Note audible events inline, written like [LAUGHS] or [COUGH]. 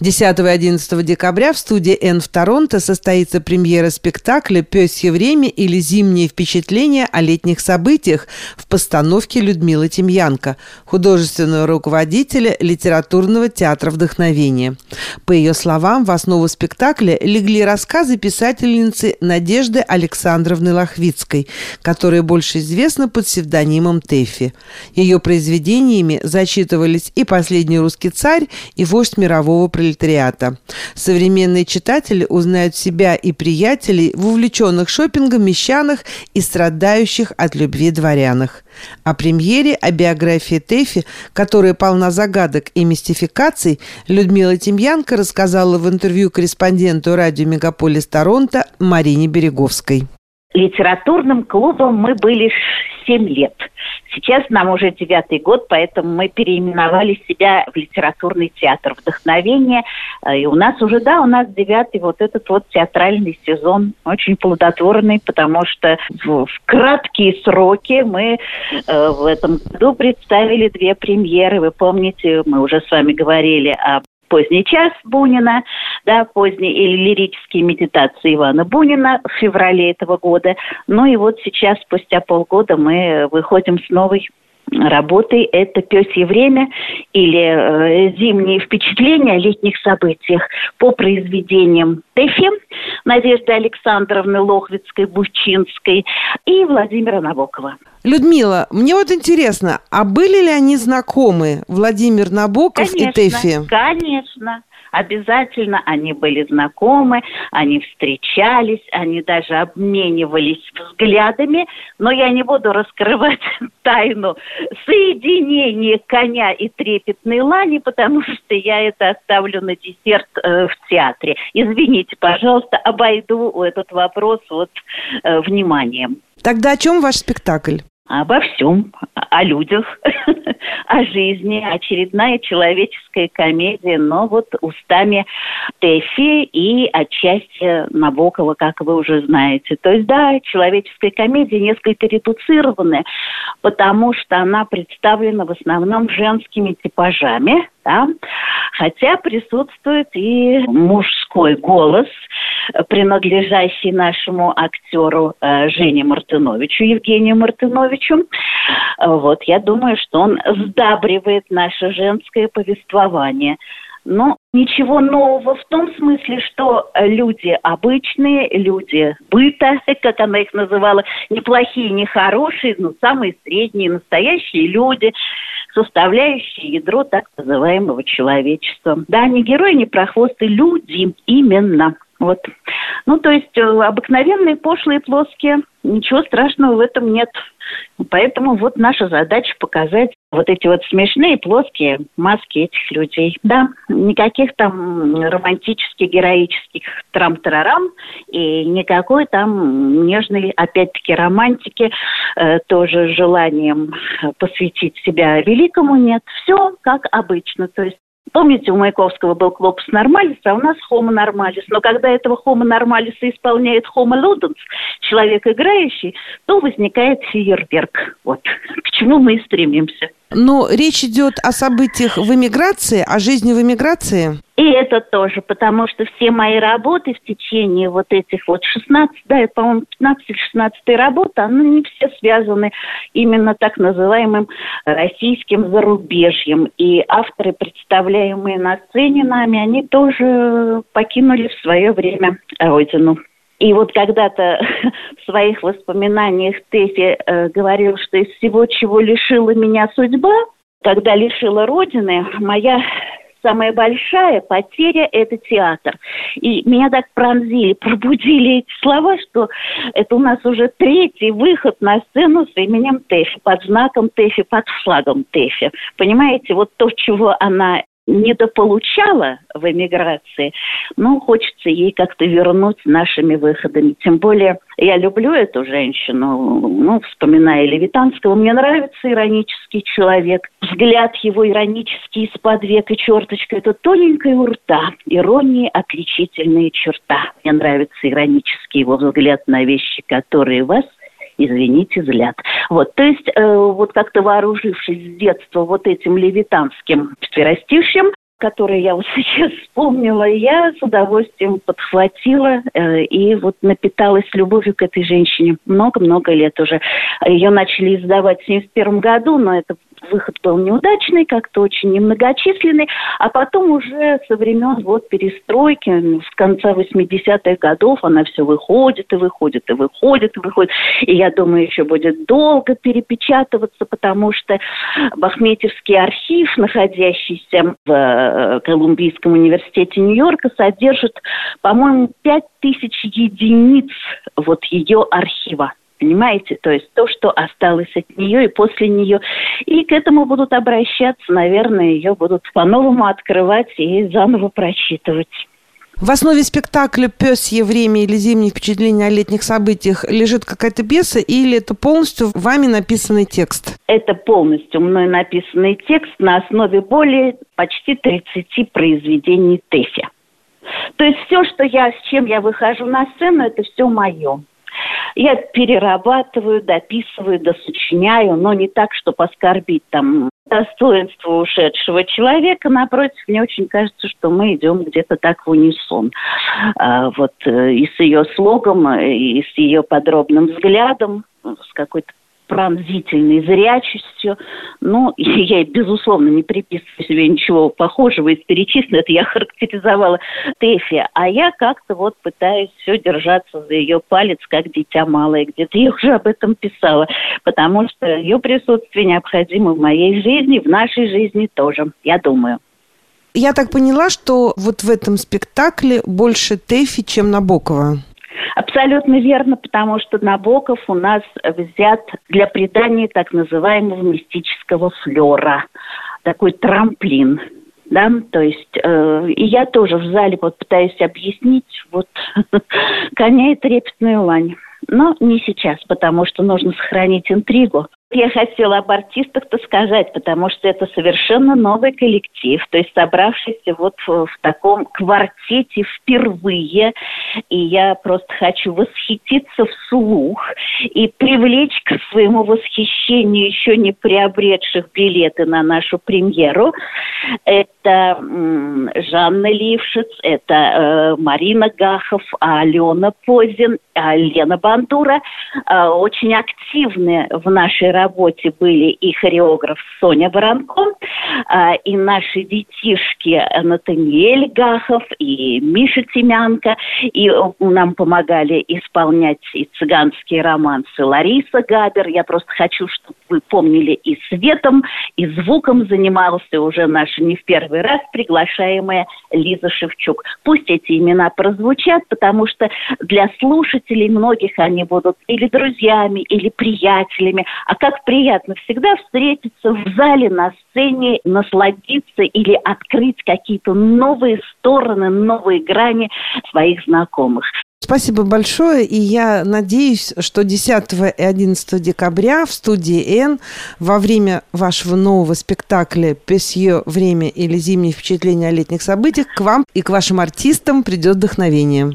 10 и 11 декабря в студии «Н» в Торонто состоится премьера спектакля «Пёсье время» или «Зимние впечатления о летних событиях» в постановке Людмилы Тимьянко, художественного руководителя литературного театра вдохновения. По ее словам, в основу спектакля легли рассказы писательницы Надежды Александровны Лохвицкой, которая больше известна под псевдонимом Тэфи. Ее произведениями зачитывались и «Последний русский царь», и «Вождь мирового пролетариата» пролетариата. Современные читатели узнают себя и приятелей в увлеченных шопингом мещанах и страдающих от любви дворянах. О премьере, о биографии Тэфи, которая полна загадок и мистификаций, Людмила Тимьянко рассказала в интервью корреспонденту радио «Мегаполис Торонто» Марине Береговской. Литературным клубом мы были 7 лет. Сейчас нам уже девятый год, поэтому мы переименовали себя в литературный театр вдохновения. Э, и у нас уже, да, у нас девятый вот этот вот театральный сезон, очень плодотворный, потому что в, в краткие сроки мы э, в этом году представили две премьеры. Вы помните, мы уже с вами говорили о поздний час Бунина, да, поздние или лирические медитации Ивана Бунина в феврале этого года. Ну и вот сейчас, спустя полгода, мы выходим с новой работой. Это «Пёсье время» или э, «Зимние впечатления о летних событиях» по произведениям Тэфи, Надежды Александровны Лохвицкой-Бучинской и Владимира Набокова. Людмила, мне вот интересно, а были ли они знакомы, Владимир Набоков конечно, и Тэфи? Конечно, обязательно они были знакомы, они встречались, они даже обменивались взглядами, но я не буду раскрывать [LAUGHS] тайну соединения коня и трепетной лани, потому что я это оставлю на десерт э, в театре. Извините, пожалуйста, обойду этот вопрос вот э, вниманием. Тогда о чем ваш спектакль? Обо всем, о людях, [LAUGHS] о жизни, очередная человеческая комедия, но вот устами Тэфи и отчасти Набокова, как вы уже знаете. То есть, да, человеческая комедия несколько редуцированная, потому что она представлена в основном женскими типажами, да, хотя присутствует и мужской голос, принадлежащий нашему актеру э, Жене Мартыновичу, Евгению Мартыновичу. Вот, я думаю, что он сдабривает наше женское повествование. Но ничего нового в том смысле, что люди обычные, люди быта, [LAUGHS] как она их называла, неплохие, не хорошие, но самые средние, настоящие люди, составляющие ядро так называемого человечества. Да, не герои, не прохвосты, люди именно. Вот. Ну, то есть э, обыкновенные, пошлые, плоские, ничего страшного в этом нет. Поэтому вот наша задача показать вот эти вот смешные, плоские маски этих людей. Да, никаких там романтических, героических трам-тарарам и никакой там нежной, опять-таки, романтики, э, тоже желанием посвятить себя великому нет. Все как обычно. То есть Помните, у Маяковского был клопус нормалис, а у нас хомо нормалис. Но когда этого хомо нормалиса исполняет хомо луденс, человек играющий, то возникает фейерверк. Вот к чему мы и стремимся. Но речь идет о событиях в эмиграции, о жизни в эмиграции? И это тоже, потому что все мои работы в течение вот этих вот 16, да, это, по-моему, 15-16 работы, они не все связаны именно так называемым российским зарубежьем. И авторы, представляемые на сцене нами, они тоже покинули в свое время родину. И вот когда-то [LAUGHS] в своих воспоминаниях Тэфи говорил, что из всего, чего лишила меня судьба, когда лишила Родины, моя самая большая потеря – это театр. И меня так пронзили, [LAUGHS] пробудили эти слова, что это у нас уже третий выход на сцену с именем Тэфи, под знаком Тэфи, под флагом Тэфи. Понимаете, вот то, чего она недополучала в эмиграции, ну, хочется ей как-то вернуть нашими выходами. Тем более я люблю эту женщину, ну, вспоминая Левитанского, мне нравится иронический человек. Взгляд его иронический из-под века черточка, это тоненькая у рта, иронии отличительная черта. Мне нравится иронический его взгляд на вещи, которые вас – извините, взгляд. Вот, то есть, э, вот как-то вооружившись с детства вот этим левитанским четверостишьем, которые я вот [LAUGHS] сейчас вспомнила, я с удовольствием подхватила э, и вот напиталась любовью к этой женщине много-много лет уже. Ее начали издавать в 1971 году, но это выход был неудачный, как-то очень немногочисленный, а потом уже со времен вот перестройки, с конца 80-х годов она все выходит и выходит и выходит и выходит. И я думаю, еще будет долго перепечатываться, потому что Бахметьевский архив, находящийся в э, Колумбийском университете Нью-Йорка, содержит, по-моему, 5000 единиц вот ее архива. Понимаете? То есть то, что осталось от нее и после нее. И к этому будут обращаться, наверное, ее будут по-новому открывать и заново прочитывать. В основе спектакля «Пёсье время» или «Зимние впечатления о летних событиях» лежит какая-то пьеса или это полностью вами написанный текст? Это полностью мной написанный текст на основе более почти 30 произведений Тэфи. То есть все, что я, с чем я выхожу на сцену, это все мое. Я перерабатываю, дописываю, досочиняю, но не так, чтобы оскорбить там достоинство ушедшего человека. Напротив, мне очень кажется, что мы идем где-то так в унисон. А, вот э, и с ее слогом, и с ее подробным взглядом, с какой-то пронзительной зрячестью. Ну, [LAUGHS] я, безусловно, не приписываю себе ничего похожего из перечисленного. Это я характеризовала Тэфи. А я как-то вот пытаюсь все держаться за ее палец, как дитя малое. Где-то я уже об этом писала. Потому что ее присутствие необходимо в моей жизни, в нашей жизни тоже, я думаю. Я так поняла, что вот в этом спектакле больше Тэфи, чем Набокова. Абсолютно верно, потому что Набоков у нас взят для придания так называемого мистического флера, такой трамплин. Да, то есть, э, и я тоже в зале вот пытаюсь объяснить вот [LAUGHS] коня и трепетную лань. Но не сейчас, потому что нужно сохранить интригу. Я хотела об артистах-то сказать, потому что это совершенно новый коллектив, то есть собравшийся вот в, в таком квартете впервые. И я просто хочу восхититься вслух и привлечь к своему восхищению еще не приобретших билеты на нашу премьеру. Это м, Жанна Лившиц, это э, Марина Гахов, Алена Позин, а Лена Бандура. Э, очень активны в нашей работе работе были и хореограф Соня Воронко, а, и наши детишки Натаниэль Гахов, и Миша Тимянко, и нам помогали исполнять и цыганские романсы Лариса Габер. Я просто хочу, чтобы вы помнили и светом, и звуком занимался уже наша не в первый раз приглашаемая Лиза Шевчук. Пусть эти имена прозвучат, потому что для слушателей многих они будут или друзьями, или приятелями. А как как приятно всегда встретиться в зале, на сцене, насладиться или открыть какие-то новые стороны, новые грани своих знакомых. Спасибо большое, и я надеюсь, что 10 и 11 декабря в студии «Н» во время вашего нового спектакля «Песье. Время или зимние впечатления о летних событиях» к вам и к вашим артистам придет вдохновение.